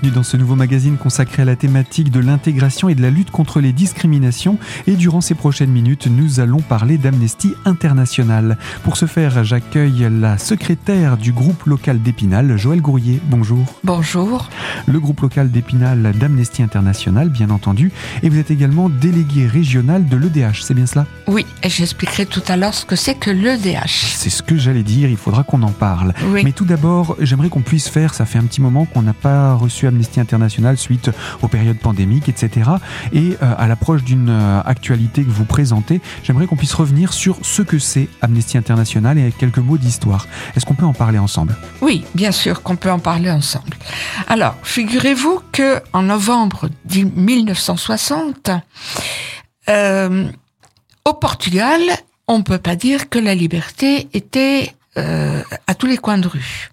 bienvenue dans ce nouveau magazine consacré à la thématique de l'intégration et de la lutte contre les discriminations. Et durant ces prochaines minutes, nous allons parler d'Amnesty International. Pour ce faire, j'accueille la secrétaire du groupe local d'Épinal, Joël Gourrier. Bonjour. Bonjour. Le groupe local d'Épinal d'Amnesty International, bien entendu. Et vous êtes également délégué régional de l'EDH, c'est bien cela? Oui, et j'expliquerai tout à l'heure ce que c'est que l'EDH. C'est ce que j'allais dire, il faudra qu'on en parle. Oui. Mais tout d'abord, j'aimerais qu'on puisse faire, ça fait un petit moment qu'on n'a pas reçu Amnesty International suite aux périodes pandémiques, etc. Et euh, à l'approche d'une euh, actualité que vous présentez, j'aimerais qu'on puisse revenir sur ce que c'est Amnesty International et avec quelques mots d'histoire. Est-ce qu'on peut en parler ensemble? Oui, bien sûr qu'on peut en parler ensemble. Alors, figurez-vous que en novembre 1960, euh, au Portugal, on ne peut pas dire que la liberté était à tous les coins de rue.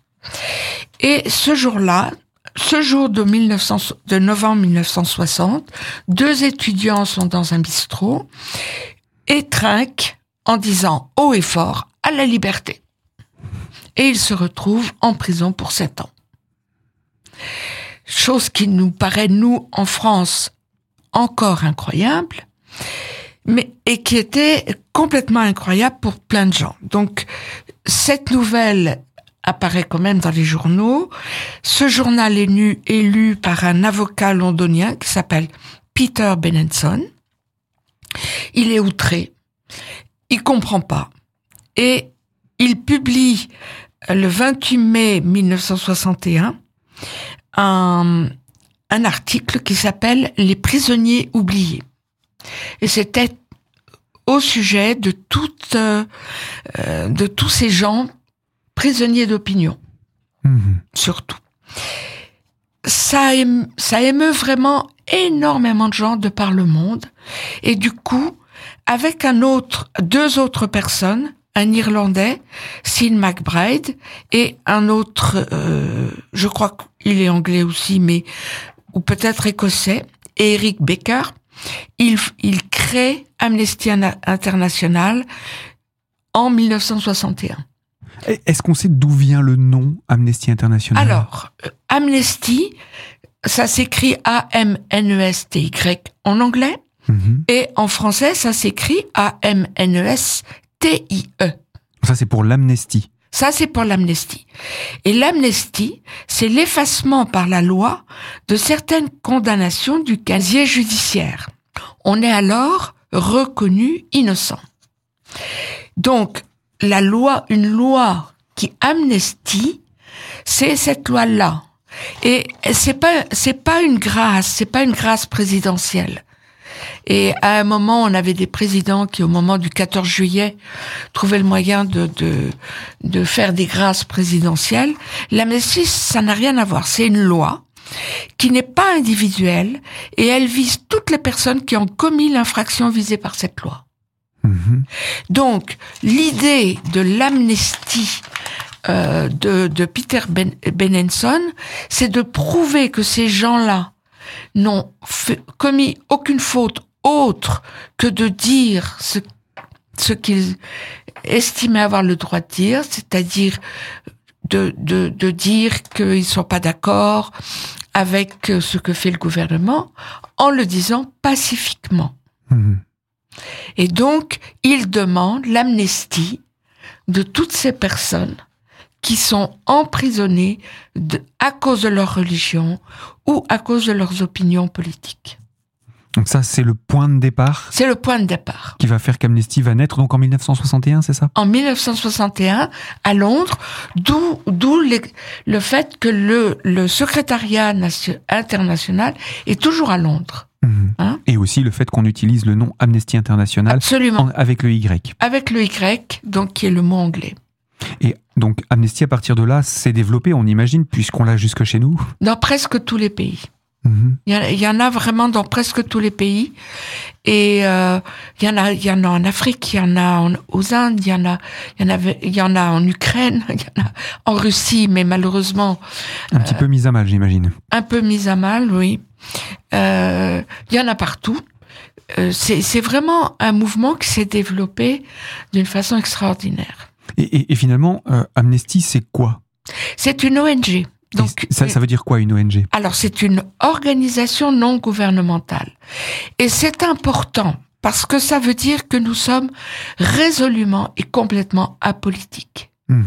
Et ce jour-là, ce jour de, 1900 de novembre 1960, deux étudiants sont dans un bistrot et trinquent en disant haut et fort à la liberté. Et ils se retrouvent en prison pour sept ans. Chose qui nous paraît, nous, en France, encore incroyable, mais, et qui était complètement incroyable pour plein de gens. Donc, cette nouvelle apparaît quand même dans les journaux. Ce journal est nu, élu par un avocat londonien qui s'appelle Peter Benenson. Il est outré. Il comprend pas. Et il publie le 28 mai 1961 un, un article qui s'appelle Les prisonniers oubliés. Et c'était au sujet de toutes, euh, de tous ces gens prisonniers d'opinion, mmh. surtout. Ça, éme, ça émeut vraiment énormément de gens de par le monde. Et du coup, avec un autre, deux autres personnes, un Irlandais, Sean McBride, et un autre, euh, je crois qu'il est anglais aussi, mais ou peut-être écossais, Eric Baker, il, il crée Amnesty International en 1961. Est-ce qu'on sait d'où vient le nom Amnesty International? Alors, euh, Amnesty, ça s'écrit A-M-N-E-S-T-Y en anglais, mm -hmm. et en français, ça s'écrit A-M-N-E-S-T-I-E. Ça, c'est pour l'amnestie. Ça, c'est pour l'amnestie. Et l'amnestie, c'est l'effacement par la loi de certaines condamnations du casier judiciaire. On est alors reconnu innocent. Donc, la loi, une loi qui amnestie, c'est cette loi-là. Et c'est pas, c'est pas une grâce, c'est pas une grâce présidentielle. Et à un moment, on avait des présidents qui, au moment du 14 juillet, trouvaient le moyen de, de, de faire des grâces présidentielles. L'amnestie, ça n'a rien à voir. C'est une loi qui n'est pas individuelle et elle vise toutes les personnes qui ont commis l'infraction visée par cette loi. Mmh. Donc, l'idée de l'amnestie euh, de, Peter ben, Benenson, c'est de prouver que ces gens-là n'ont commis aucune faute autre que de dire ce, qu'ils estimaient avoir le droit de dire, c'est-à-dire de, dire qu'ils ne sont pas d'accord avec ce que fait le gouvernement, en le disant pacifiquement. Mmh. Et donc, il demande l'amnestie de toutes ces personnes qui sont emprisonnées de, à cause de leur religion ou à cause de leurs opinions politiques. Donc ça, c'est le point de départ C'est le point de départ. Qui va faire qu'Amnesty va naître donc en 1961, c'est ça? En 1961, à Londres, d'où d'où le fait que le, le secrétariat international est toujours à Londres. Mmh. Hein Et aussi le fait qu'on utilise le nom Amnesty International Absolument. En, avec le Y. Avec le Y, donc qui est le mot anglais. Et donc Amnesty, à partir de là, s'est développé, on imagine, puisqu'on l'a jusque chez nous Dans presque tous les pays. Mmh. Il, y en a vraiment dans presque tous les pays. Et euh, il, y en a, y en a en Afrique, il y en a en, aux Indes, il y en a, y en, avait, y en a en Ukraine, il y en a en Russie, mais malheureusement... Un petit euh, peu mise à mal, j'imagine. Un peu mise à mal, oui. Euh, il y en a partout. Euh, c'est vraiment un mouvement qui s'est développé d'une façon extraordinaire. Et, et, et finalement, euh, Amnesty, c'est quoi C'est une ONG. Donc, ça, ça veut dire quoi une ONG Alors c'est une organisation non gouvernementale. Et c'est important parce que ça veut dire que nous sommes résolument et complètement apolitiques. Mmh.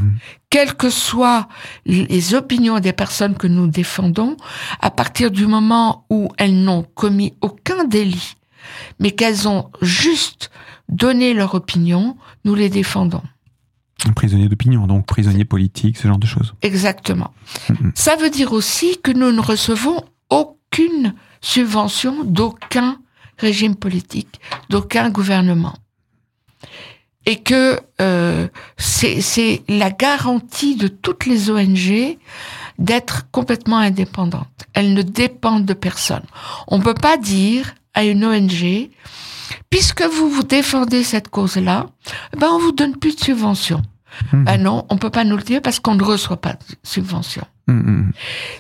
Quelles que soient les opinions des personnes que nous défendons, à partir du moment où elles n'ont commis aucun délit, mais qu'elles ont juste donné leur opinion, nous les défendons. Prisonnier d'opinion, donc prisonnier politique, ce genre de choses. Exactement. Ça veut dire aussi que nous ne recevons aucune subvention d'aucun régime politique, d'aucun gouvernement et que euh, c'est la garantie de toutes les ONG d'être complètement indépendantes. Elles ne dépendent de personne. On ne peut pas dire à une ONG, puisque vous vous défendez cette cause-là, ben on vous donne plus de subventions. Mmh. Ben non, on peut pas nous le dire parce qu'on ne reçoit pas de subventions. Mmh, mmh.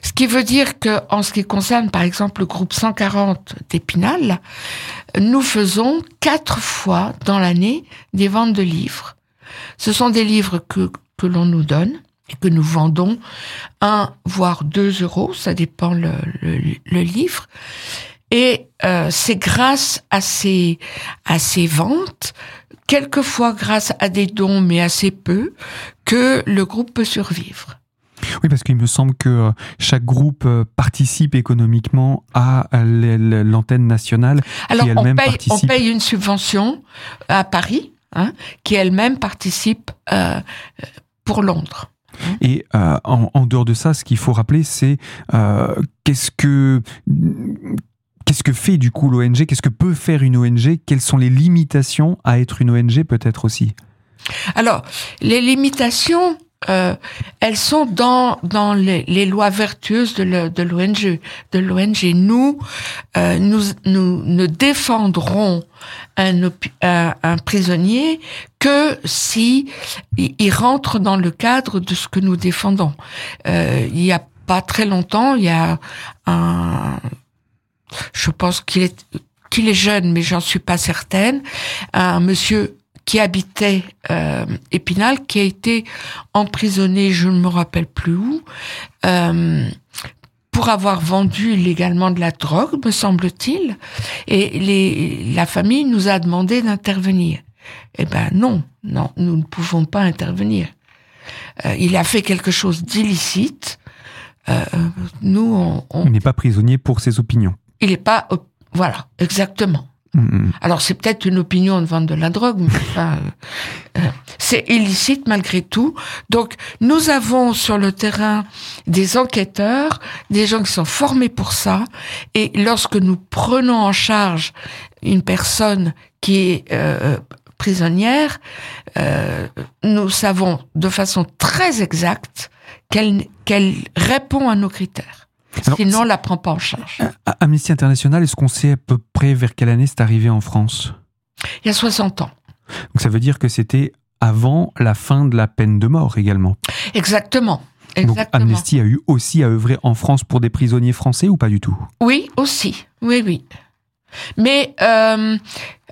Ce qui veut dire que, en ce qui concerne, par exemple, le groupe 140 d'Épinal, nous faisons quatre fois dans l'année des ventes de livres. Ce sont des livres que, que l'on nous donne et que nous vendons un, voire deux euros, ça dépend le, le, livre. Et euh, c'est grâce à ces, à ces ventes, quelquefois grâce à des dons, mais assez peu, que le groupe peut survivre. Oui, parce qu'il me semble que euh, chaque groupe euh, participe économiquement à l'antenne nationale. Alors, qui on, paye, on paye une subvention à Paris, hein, qui elle-même participe euh, pour Londres. Et en, dehors de ça, ce qu'il faut rappeler, c'est qu'est-ce que Qu'est-ce que fait du coup l'ONG Qu'est-ce que peut faire une ONG Quelles sont les limitations à être une ONG peut-être aussi? Alors, les limitations, euh, elles sont dans dans les, lois vertueuses de l'ONG. De l'ONG, nous, euh, nous nous ne défendrons un, un, un, prisonnier que si il rentre dans le cadre de ce que nous défendons. Euh, il y a pas très longtemps, il y a un, je pense qu'il est qu'il est jeune, mais j'en suis pas certaine, un monsieur qui habitait euh, Épinal, qui a été emprisonné, je ne me rappelle plus où, euh, pour avoir vendu illégalement de la drogue, me semble-t-il. Et les, la famille nous a demandé d'intervenir. Eh ben non, non, nous ne pouvons pas intervenir. Euh, il a fait quelque chose d'illicite. Euh, nous, on, on... Il n'est pas prisonnier pour ses opinions. Il n'est pas, voilà, exactement. Mm-hmm. Alors c'est peut-être une opinion de vente de la drogue, mais enfin, euh, c'est illicite malgré tout. Donc nous avons sur le terrain des enquêteurs, des gens qui sont formés pour ça, et lorsque nous prenons en charge une personne qui est euh, prisonnière, euh, nous savons de façon très exacte qu'elle qu'elle répond à nos critères. Sinon, on la prend pas en charge. Euh, Amnesty International, est-ce qu'on sait à peu près vers quelle année c'est arrivé en France? Il y a 60 ans. Donc ça veut dire que c'était avant la fin de la peine de mort également. Exactement. Donc Amnesty a eu aussi à œuvrer en France pour des prisonniers français ou pas du tout? Oui, aussi. Oui, oui. Mais euh,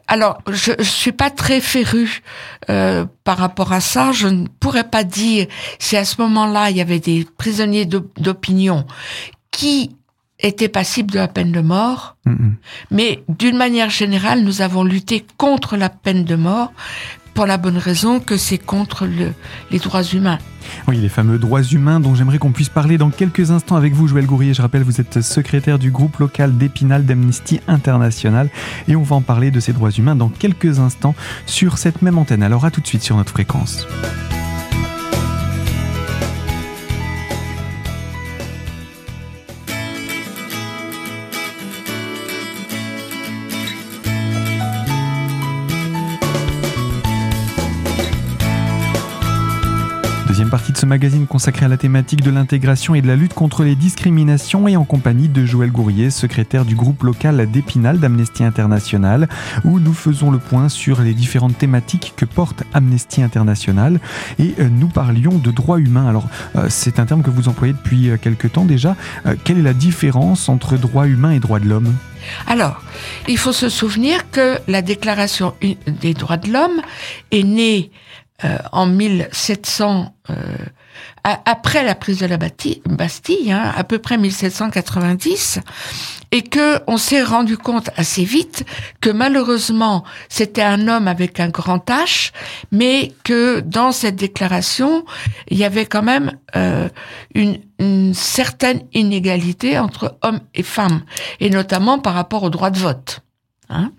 alors, je, je suis pas très féru euh, par rapport à ça. Je ne pourrais pas dire si à ce moment-là il y avait des prisonniers d'opinion qui était passible de la peine de mort, mais d'une manière générale, nous avons lutté contre la peine de mort pour la bonne raison que c'est contre le, les droits humains. Oui, les fameux droits humains dont j'aimerais qu'on puisse parler dans quelques instants avec vous, Joël Gourrier. Je rappelle, vous êtes secrétaire du groupe local d'Épinal d'Amnesty International et on va en parler de ces droits humains dans quelques instants sur cette même antenne. Alors à tout de suite sur notre fréquence. Ce magazine consacré à la thématique de l'intégration et de la lutte contre les discriminations et en compagnie de Joël Gourrier, secrétaire du groupe local d'Épinal d'Amnesty International, où nous faisons le point sur les différentes thématiques que porte Amnesty International et euh, nous parlions de droits humains. Alors euh, c'est un terme que vous employez depuis euh, quelque temps déjà. Quelle est la différence entre droits humains et droits de l'homme? Alors, il faut se souvenir que la Déclaration des droits de l'homme est née euh, en 1700, euh, après la prise de la Bastille, hein, à peu près 1790, et que on s'est rendu compte assez vite que malheureusement c'était un homme avec un grand H, mais que dans cette déclaration il y avait quand même euh, une, une, certaine inégalité entre hommes et femmes, et notamment par rapport au droit de vote. Hein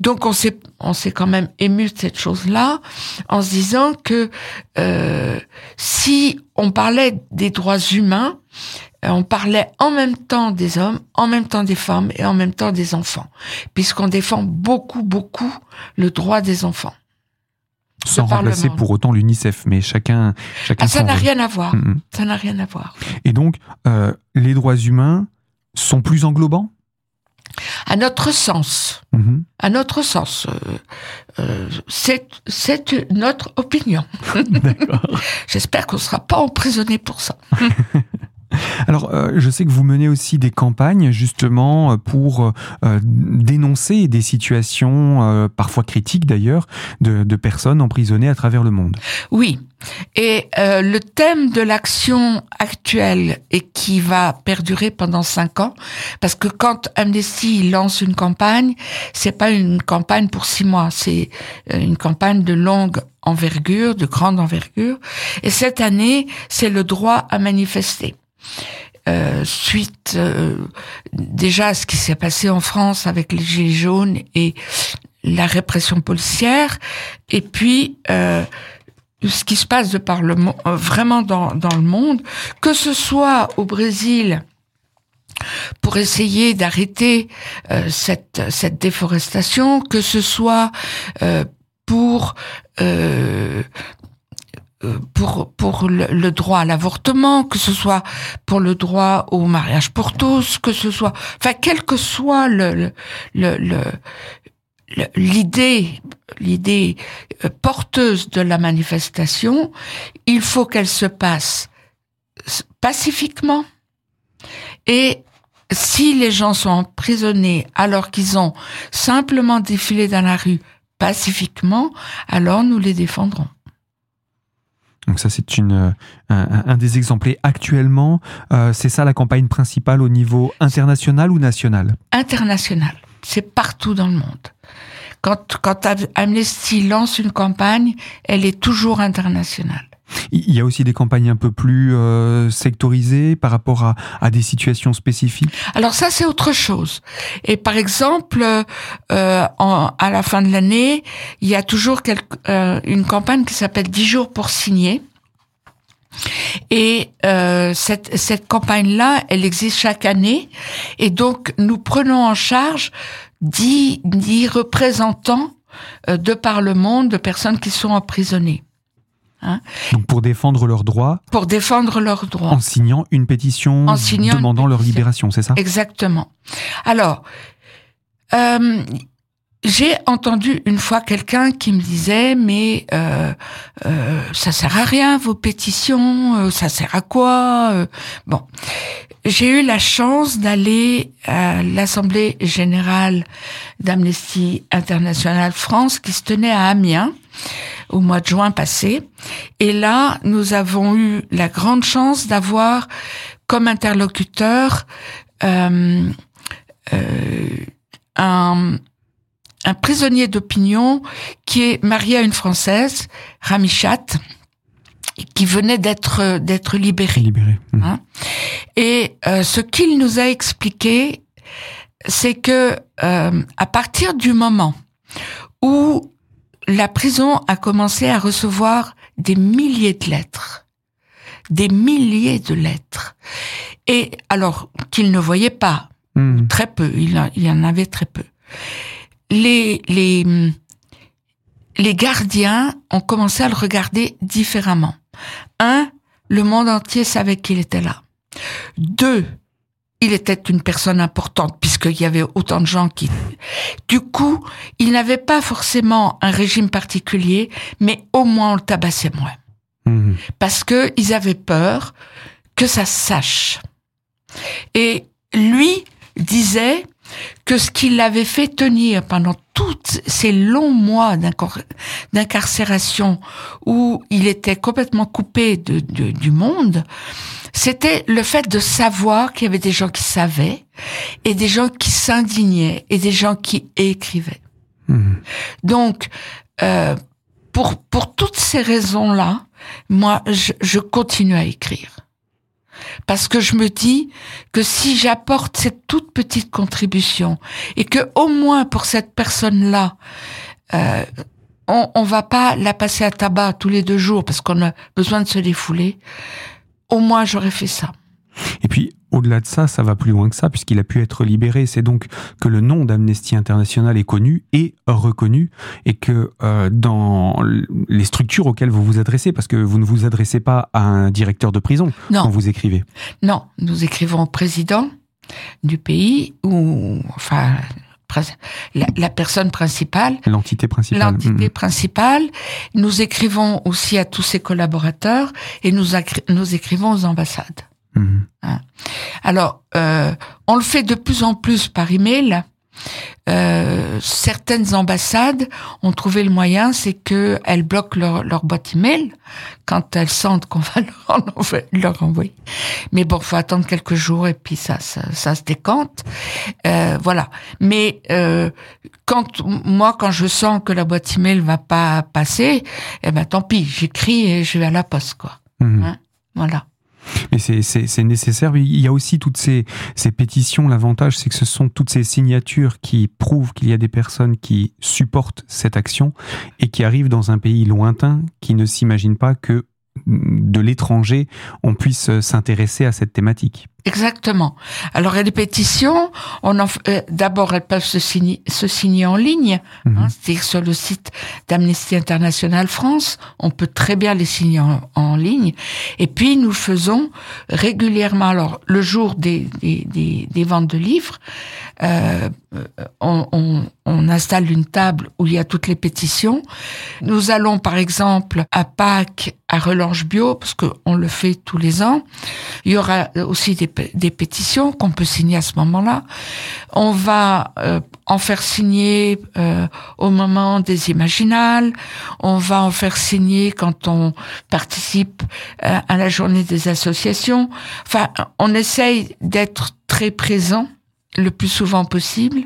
Donc on s'est on s'est quand même ému de cette chose-là en se disant que euh, si on parlait des droits humains, euh, on parlait en même temps des hommes, en même temps des femmes et en même temps des enfants, puisqu'on défend beaucoup beaucoup le droit des enfants. Sans remplacer pour autant l'UNICEF, mais chacun chacun. Ah, ça n'a rien à voir. Mm. Ça n'a rien à voir. Et donc euh, les droits humains sont plus englobants? À notre sens. Mm-hmm. À notre sens. Euh, euh, c'est notre opinion. J'espère qu'on ne sera pas emprisonné pour ça. Alors, euh, je sais que vous menez aussi des campagnes justement pour euh, dénoncer des situations euh, parfois critiques d'ailleurs de, de, personnes emprisonnées à travers le monde. Oui, et le thème de l'action actuelle et qui va perdurer pendant cinq ans, parce que quand Amnesty lance une campagne, c'est pas une campagne pour six mois, c'est une campagne de longue envergure, de grande envergure. Et cette année, c'est le droit à manifester. Euh, suite euh, déjà à ce qui s'est passé en France avec les Gilets jaunes et la répression policière, et puis euh, ce qui se passe de par le vraiment dans, le monde, que ce soit au Brésil pour essayer d'arrêter cette, cette déforestation, que ce soit pour pour pour le, droit à l'avortement, que ce soit pour le droit au mariage pour tous, que ce soit, enfin quelle que soit le le l'idée l'idée euh, porteuse de la manifestation, il faut qu'elle se passe pacifiquement et si les gens sont emprisonnés alors qu'ils ont simplement défilé dans la rue pacifiquement, alors nous les défendrons. Donc ça, c'est une euh, un, des exemples. actuellement, euh, c'est ça la campagne principale au niveau international ou national? International. C'est partout dans le monde. Quand, quand Amnesty lance une campagne, elle est toujours internationale. Il y a aussi des campagnes un peu plus euh, sectorisées par rapport à, à, des situations spécifiques? Alors ça c'est autre chose. Et par exemple, euh, en, à la fin de l'année, il y a toujours quelque, euh, une campagne qui s'appelle 10 jours pour signer. Et euh, cette, cette campagne-là, elle existe chaque année. Et donc, nous prenons en charge 10, 10 représentants euh, de par le monde de personnes qui sont emprisonnées. Hein? Donc pour défendre leurs droits Pour défendre leurs droits. En signant une pétition en signant demandant leur libération, c'est ça? Exactement. Alors, euh, j'ai entendu une fois quelqu'un qui me disait mais euh, euh, ça sert à rien vos pétitions, euh, ça sert à quoi euh? Bon, j'ai eu la chance d'aller à l'assemblée générale d'Amnesty International France qui se tenait à Amiens au mois de juin passé. Et là, nous avons eu la grande chance d'avoir comme interlocuteur euh, euh, un, un prisonnier d'opinion qui est marié à une Française, Ramichat, qui venait d'être d'être libéré. libéré. Mmh. Hein Et euh, ce qu'il nous a expliqué, c'est que à partir du moment où la prison a commencé à recevoir des milliers de lettres, des milliers de lettres, et alors qu'il ne voyait pas, mmh. très peu, il, il y en avait très peu les, les, les gardiens ont commencé à le regarder différemment. Un, le monde entier savait qu'il était là. Deux, il était une personne importante puisqu'il y avait autant de gens qui... Du coup, il n'avait pas forcément un régime particulier, mais au moins on le tabassait moins. Mmh. Parce que ils avaient peur que ça se sache. Et lui disait, que ce qui l'avait fait tenir pendant tous ces longs mois d'incarcération où il était complètement coupé de, du monde, c'était le fait de savoir qu'il y avait des gens qui savaient et des gens qui s'indignaient et des gens qui écrivaient. Mmh. Donc, euh, pour, pour toutes ces raisons-là, moi, je, je continue à écrire. Parce que je me dis que si j'apporte cette toute petite contribution et que au moins pour cette personne-là, euh, on, on va pas la passer à tabac tous les deux jours parce qu'on a besoin de se défouler, au moins j'aurais fait ça. Et puis, au-delà de ça, ça va plus loin que ça, puisqu'il a pu être libéré. C'est donc que le nom d'Amnesty International est connu et reconnu, et que euh, dans les structures auxquelles vous vous adressez, parce que vous ne vous adressez pas à un directeur de prison quand vous écrivez. Non, nous écrivons au président du pays, ou enfin la, personne principale. L'entité principale. L'entité mm-hmm. principale. Nous écrivons aussi à tous ses collaborateurs et nous, nous écrivons aux ambassades. Mhm. Hein. Alors, euh, on le fait de plus en plus par email. Euh, certaines ambassades ont trouvé le moyen, c'est que elles bloquent leur, leur boîte email quand elles sentent qu'on va leur, envoyer. Mais bon, faut attendre quelques jours et puis ça, ça, se décante. Euh, voilà. Mais euh, quand moi, quand je sens que la boîte email va pas passer, eh ben tant pis, j'écris et je vais à la poste, quoi. Mhm. Hein? Voilà. Mais c'est nécessaire. Il y a aussi toutes ces, ces pétitions. L'avantage, c'est que ce sont toutes ces signatures qui prouvent qu'il y a des personnes qui supportent cette action et qui arrivent dans un pays lointain qui ne s'imaginent pas que de l'étranger, on puisse s'intéresser à cette thématique. Exactement. Alors, des pétitions. On euh, d'abord, elles peuvent se signer, se signer en ligne, mhm. hein, c'est-à-dire sur le site d'Amnesty International France. On peut très bien les signer en, ligne. Et puis, nous faisons régulièrement, alors le jour des, des, des, ventes de livres, euh, on, on, on, installe une table où il y a toutes les pétitions. Nous allons, par exemple, à Pâques, à Relange Bio, parce qu'on le fait tous les ans. Il y aura aussi des des pétitions qu'on peut signer à ce moment-là. On va euh, en faire signer euh, au moment des imaginales. On va en faire signer quand on participe euh, à la journée des associations. Enfin, on essaye d'être très présent le plus souvent possible,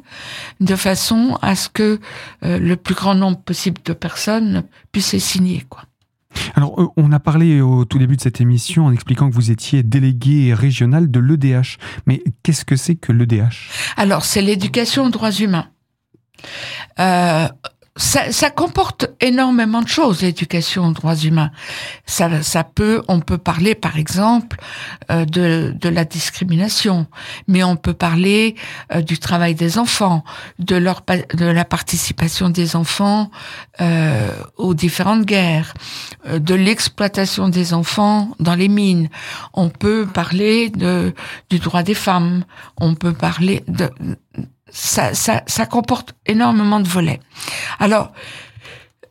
de façon à ce que le plus grand nombre possible de personnes puissent signer, quoi. Alors, euh, on a parlé au tout début de cette émission en expliquant que vous étiez délégué régional de l'EDH. Mais qu'est-ce que c'est que l'EDH Alors, c'est l'éducation aux droits humains. Euh, ça, ça, comporte énormément de choses, l'éducation aux droits humains. Ça, ça peut, on peut parler par exemple euh, de, de la discrimination, mais on peut parler euh, du travail des enfants, de leur de la participation des enfants euh, aux différentes guerres, euh, de l'exploitation des enfants dans les mines. On peut parler de du droit des femmes. On peut parler de ça, ça, ça comporte énormément de volets. Alors,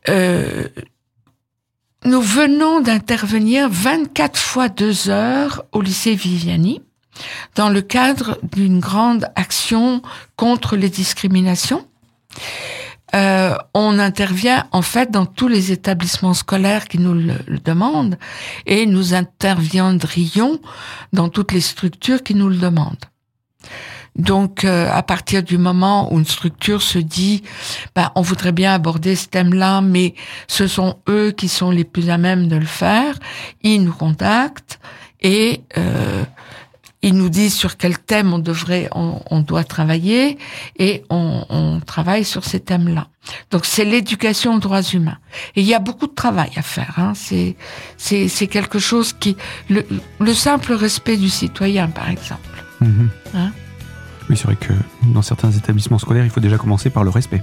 euh, nous venons d'intervenir 24 fois deux heures au lycée Viviani dans le cadre d'une grande action contre les discriminations. Euh, on intervient en fait dans tous les établissements scolaires qui nous le, demandent et nous interviendrions dans toutes les structures qui nous le demandent. Donc, euh, à partir du moment où une structure se dit, bah, on voudrait bien aborder ce thème-là, mais ce sont eux qui sont les plus à même de le faire, ils nous contactent et euh, ils nous disent sur quel thème on devrait, on, doit travailler et on, on travaille sur ces thèmes-là. Donc, c'est l'éducation aux droits humains. Et il y a beaucoup de travail à faire. Hein. C'est c'est quelque chose qui le, le simple respect du citoyen, par exemple. Mm-hmm. Hein? Oui, c'est vrai que dans certains établissements scolaires, il faut déjà commencer par le respect.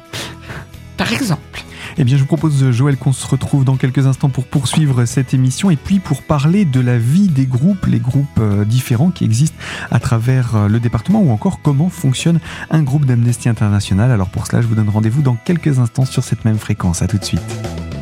Par exemple. Eh bien, je vous propose, Joël, qu'on se retrouve dans quelques instants pour poursuivre cette émission et puis pour parler de la vie des groupes, les groupes euh, différents qui existent à travers euh, le département ou encore comment fonctionne un groupe d'Amnesty International. Alors pour cela, je vous donne rendez-vous dans quelques instants sur cette même fréquence. À tout de suite.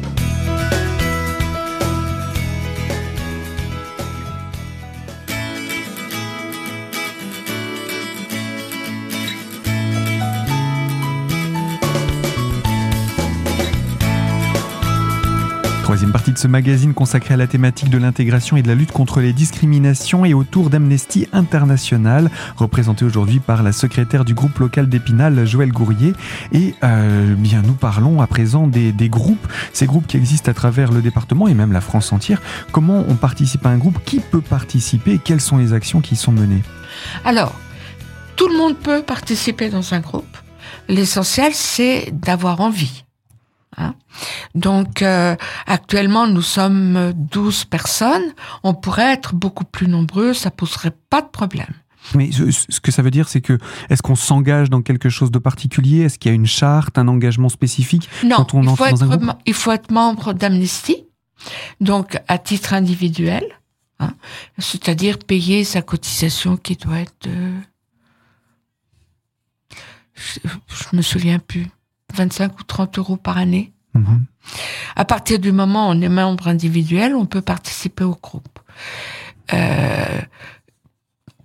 Troisième partie de ce magazine consacré à la thématique de l'intégration et de la lutte contre les discriminations et autour d'Amnesty International, représenté aujourd'hui par la secrétaire du groupe local d'Épinal, Joël Gourrier. Et euh, bien, nous parlons à présent des, des, groupes, ces groupes qui existent à travers le département et même la France entière. Comment on participe à un groupe? Qui peut participer? Quelles sont les actions qui sont menées? Alors, tout le monde peut participer dans un groupe. L'essentiel, c'est d'avoir envie. Hein. Donc euh, actuellement nous sommes 12 personnes, on pourrait être beaucoup plus nombreux, ça poserait pas de problème. Mais ce que ça veut dire, c'est que est-ce qu'on s'engage dans quelque chose de particulier? Est-ce qu'il y a une charte, un engagement spécifique non, quand on il entre faut dans un être, groupe? il faut être membre d'Amnesty, donc à titre individuel, hein, c'est-à-dire payer sa cotisation qui doit être, euh, je, je me souviens plus, 25 ou 30 euros par année. Mhm. À partir du moment où on est membre individuel, on peut participer au groupe. Euh,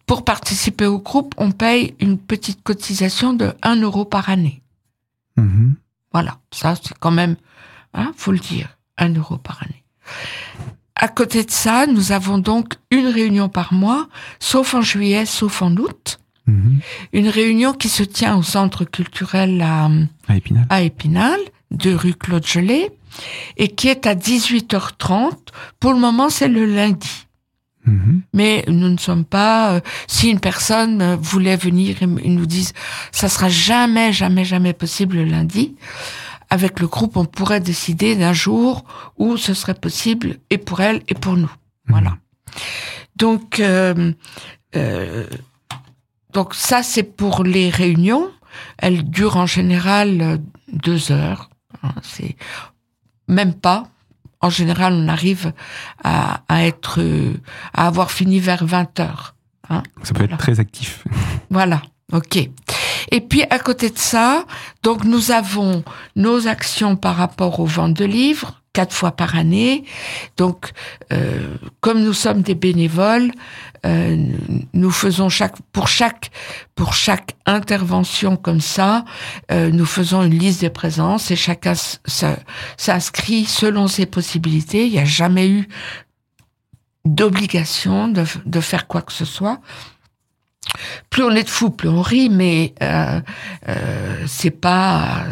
pour participer au groupe, on paye une petite cotisation de 1 euro par année. Mhm. Voilà, ça c'est quand même, hein, faut le dire, 1 euro par année. À côté de ça, nous avons donc une réunion par mois, sauf en juillet, sauf en août. Mhm. Une réunion qui se tient au centre culturel à, À Épinal. à Épinal, de rue Claude Gelée, et qui est à 18h30. Pour le moment, c'est le lundi. Mhm. Mais nous ne sommes pas. euh, si une personne euh, voulait venir et nous disent, ça sera jamais, jamais, jamais possible le lundi. Avec le groupe, on pourrait décider d'un jour où ce serait possible et pour elle et pour nous. Voilà. Donc, euh, euh, donc ça c'est pour les réunions. Elles durent en général euh, deux heures. Hein, C'est même pas. En général, on arrive à, à être, euh, à avoir fini vers 20 heures. Hein. Ça peut Voilà. être très actif. Voilà, ok. Et puis à côté de ça, donc nous avons nos actions par rapport aux ventes de livres quatre fois par année. Donc, euh, comme nous sommes des bénévoles, euh, nous faisons chaque pour chaque pour chaque intervention comme ça, euh, nous faisons une liste des présences et chacun s'inscrit selon ses possibilités. Il n'y a jamais eu d'obligation de, de faire quoi que ce soit plus on est de fous, plus on rit, mais c'est pas,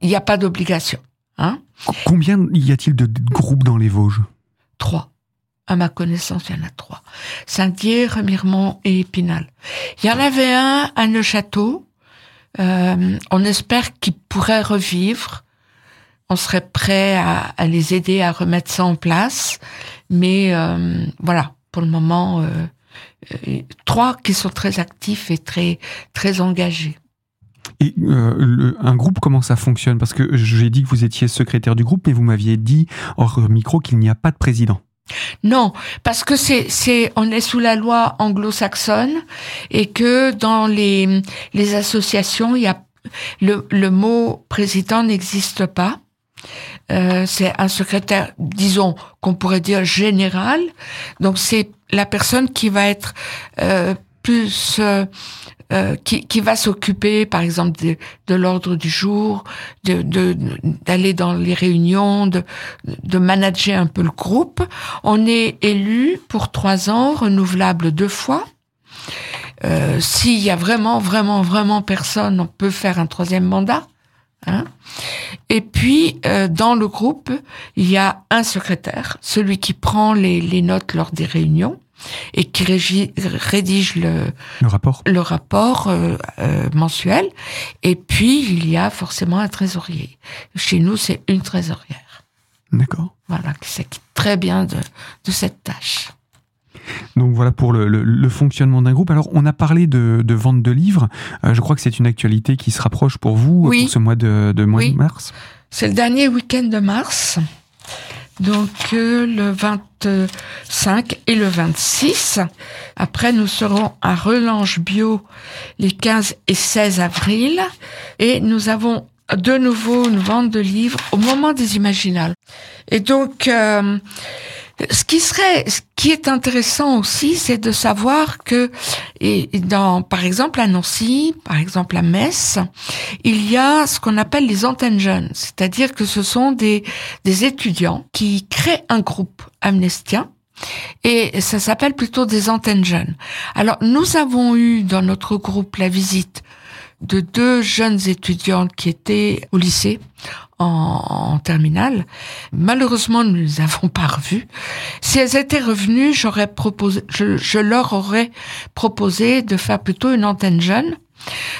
il n'y a pas d'obligation. Hein Combien y a-t-il de groupes dans les Vosges? Trois. À ma connaissance, il y en a trois. Saint-Dié, Remiremont et Épinal. Il y en avait un à Neuchâteau. Euh, on espère qu'il pourrait revivre. On serait prêt à, à les aider à remettre ça en place. Mais euh, voilà, pour le moment, euh, trois qui sont très actifs et très très engagés. Et euh, un groupe, comment ça fonctionne? Parce que j'ai dit que vous étiez secrétaire du groupe, mais vous m'aviez dit hors micro qu'il n'y a pas de président. Non, parce que c'est on est sous la loi anglo-saxonne et que dans les associations il y a le mot président n'existe pas. Euh, c'est un secrétaire, disons qu'on pourrait dire général. Donc c'est la personne qui va être euh, plus euh, qui, qui va s'occuper, par exemple, de, de l'ordre du jour, de de- d'aller dans les réunions, de, de manager un peu le groupe. On est élu pour trois ans, renouvelable deux fois. Euh, S'il y a vraiment, vraiment, vraiment personne, on peut faire un troisième mandat. Hein et puis, euh, dans le groupe, il y a un secrétaire, celui qui prend les, les notes lors des réunions et qui régi- rédige le, Le rapport le rapport euh, euh, mensuel. Et puis, il y a forcément un trésorier. Chez nous, c'est une trésorière. D'accord. Voilà, qui s'acquitte très bien de, de cette tâche. Donc voilà pour le, le- le fonctionnement d'un groupe. Alors on a parlé de, de vente de livres. Euh, je crois que c'est une actualité qui se rapproche pour vous Oui. pour ce mois de, de mois Oui. de mars. C'est le dernier week-end de mars. Donc euh, le 25 et le 26. Après, nous serons à Relange Bio les 15 et 16 avril. Et nous avons de nouveau une vente de livres au moment des Imaginales. Et donc, euh, Ce qui serait, ce qui est intéressant aussi, c'est de savoir que, et dans, par exemple à Nancy, par exemple à Metz, il y a ce qu'on appelle les antennes jeunes, c'est-à-dire que ce sont des, des étudiants qui créent un groupe amnestien et ça s'appelle plutôt des antennes jeunes. Alors, nous avons eu dans notre groupe la visite de deux jeunes étudiantes qui étaient au lycée en, terminale. Malheureusement, nous ne les avons pas revues. Si elles étaient revenues, j'aurais proposé, je, leur aurais proposé de faire plutôt une antenne jeune.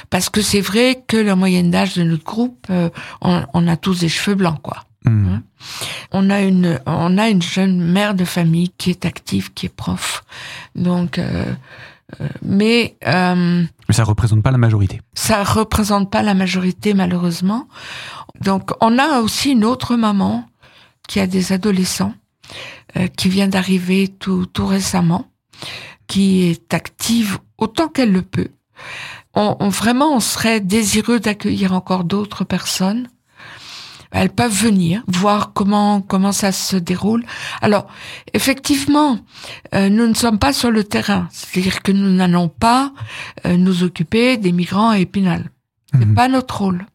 Parce que c'est vrai que la moyenne d'âge de notre groupe, euh, on, a tous des cheveux blancs, quoi. Mmh. Hein on a une, on a une jeune mère de famille qui est active, qui est prof. Donc, euh, euh, mais mais ça représente pas la majorité. Ça représente pas la majorité malheureusement. Donc, on a aussi une autre maman qui a des adolescents qui vient d'arriver tout tout récemment, qui est active autant qu'elle le peut. On, vraiment, on serait désireux d'accueillir encore d'autres personnes elles peuvent venir voir comment comment ça se déroule. Alors effectivement, euh, nous ne sommes pas sur le terrain, c'est-à-dire que nous n'allons pas euh, nous occuper des migrants à Épinal. C'est mhm. pas notre rôle.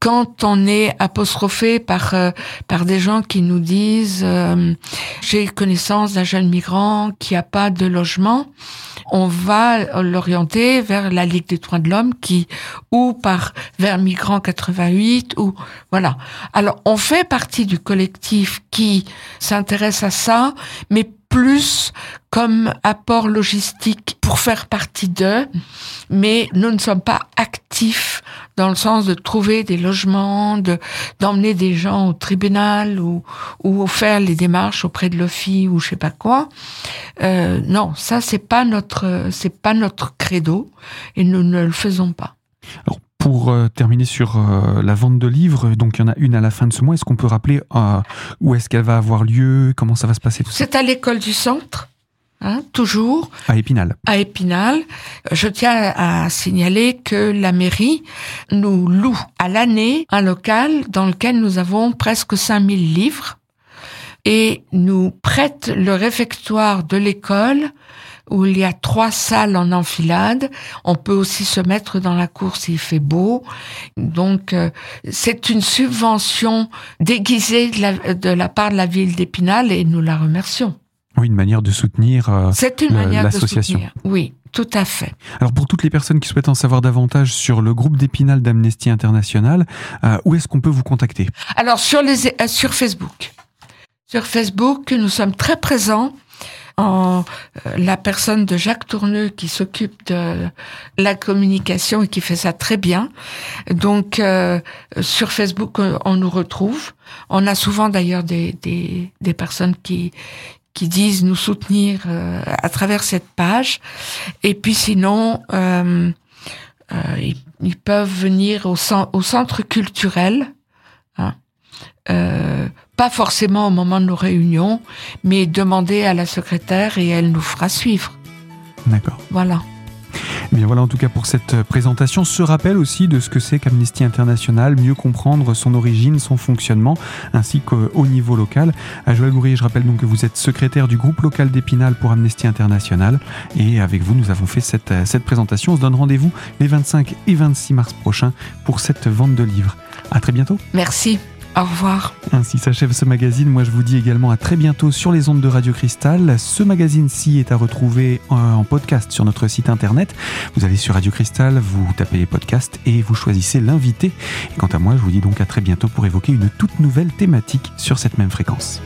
Quand on est apostrophé par euh, par des gens qui nous disent j'ai connaissance d'un jeune migrant qui a pas de logement, on va l'orienter vers la Ligue des droits de l'homme qui ou par vers Migrants 88 ou voilà. Alors on fait partie du collectif qui s'intéresse à ça, mais plus comme apport logistique pour faire partie d'eux, mais nous ne sommes pas actifs dans le sens de trouver des logements, de d'emmener des gens au tribunal ou ou faire les démarches auprès de l'OFI ou je sais pas quoi. Euh, non, ça c'est pas notre c'est pas notre credo et nous ne le faisons pas. Alors pour euh, terminer sur euh, la vente de livres, donc il y en a une à la fin de ce mois. Est-ce qu'on peut rappeler euh, où est-ce qu'elle va avoir lieu? Comment ça va se passer tout C'est à l'école du centre. Hein, toujours. À Épinal. À Épinal. Je tiens à signaler que la mairie nous loue à l'année un local dans lequel nous avons presque 5000 livres et nous prête le réfectoire de l'école où il y a trois salles en enfilade. On peut aussi se mettre dans la cour s'il fait beau. Donc, euh, c'est une subvention déguisée de la, de la, part de la ville d'Épinal et nous la remercions. Oui, une manière de soutenir euh, l'association. Oui, tout à fait. Alors pour toutes les personnes qui souhaitent en savoir davantage sur le groupe d'Épinal d'Amnesty International, euh, où est-ce qu'on peut vous contacter? Alors sur les sur Facebook. Sur Facebook, nous sommes très présents en euh, la personne de Jacques Tourneux qui s'occupe de la communication et qui fait ça très bien. Donc euh, sur Facebook, on nous retrouve. On a souvent d'ailleurs des, des, des personnes qui qui disent nous soutenir euh, à travers cette page. Et puis sinon, euh, ils, ils, peuvent venir au, au centre culturel. Hein, euh, pas forcément au moment de nos réunions, mais demander à la secrétaire et elle nous fera suivre. D'accord. Voilà. Voilà en tout cas pour cette présentation, ce rappel aussi de ce que c'est qu'Amnesty International, mieux comprendre son origine, son fonctionnement, ainsi qu'au niveau local. À Joël Gourrier, je rappelle donc que vous êtes secrétaire du groupe local d'Épinal pour Amnesty International, et avec vous nous avons fait cette, cette présentation. On se donne rendez-vous les 25 et 26 mars prochains pour cette vente de livres. À très bientôt. Merci. Au revoir. Ainsi s'achève ce magazine. Moi, je vous dis également à très bientôt sur les ondes de Radio Cristal. Ce magazine-ci est à retrouver en podcast sur notre site internet. Vous allez sur Radio Cristal, vous tapez les podcasts et vous choisissez l'invité. Quant à moi, je vous dis donc à très bientôt pour évoquer une toute nouvelle thématique sur cette même fréquence.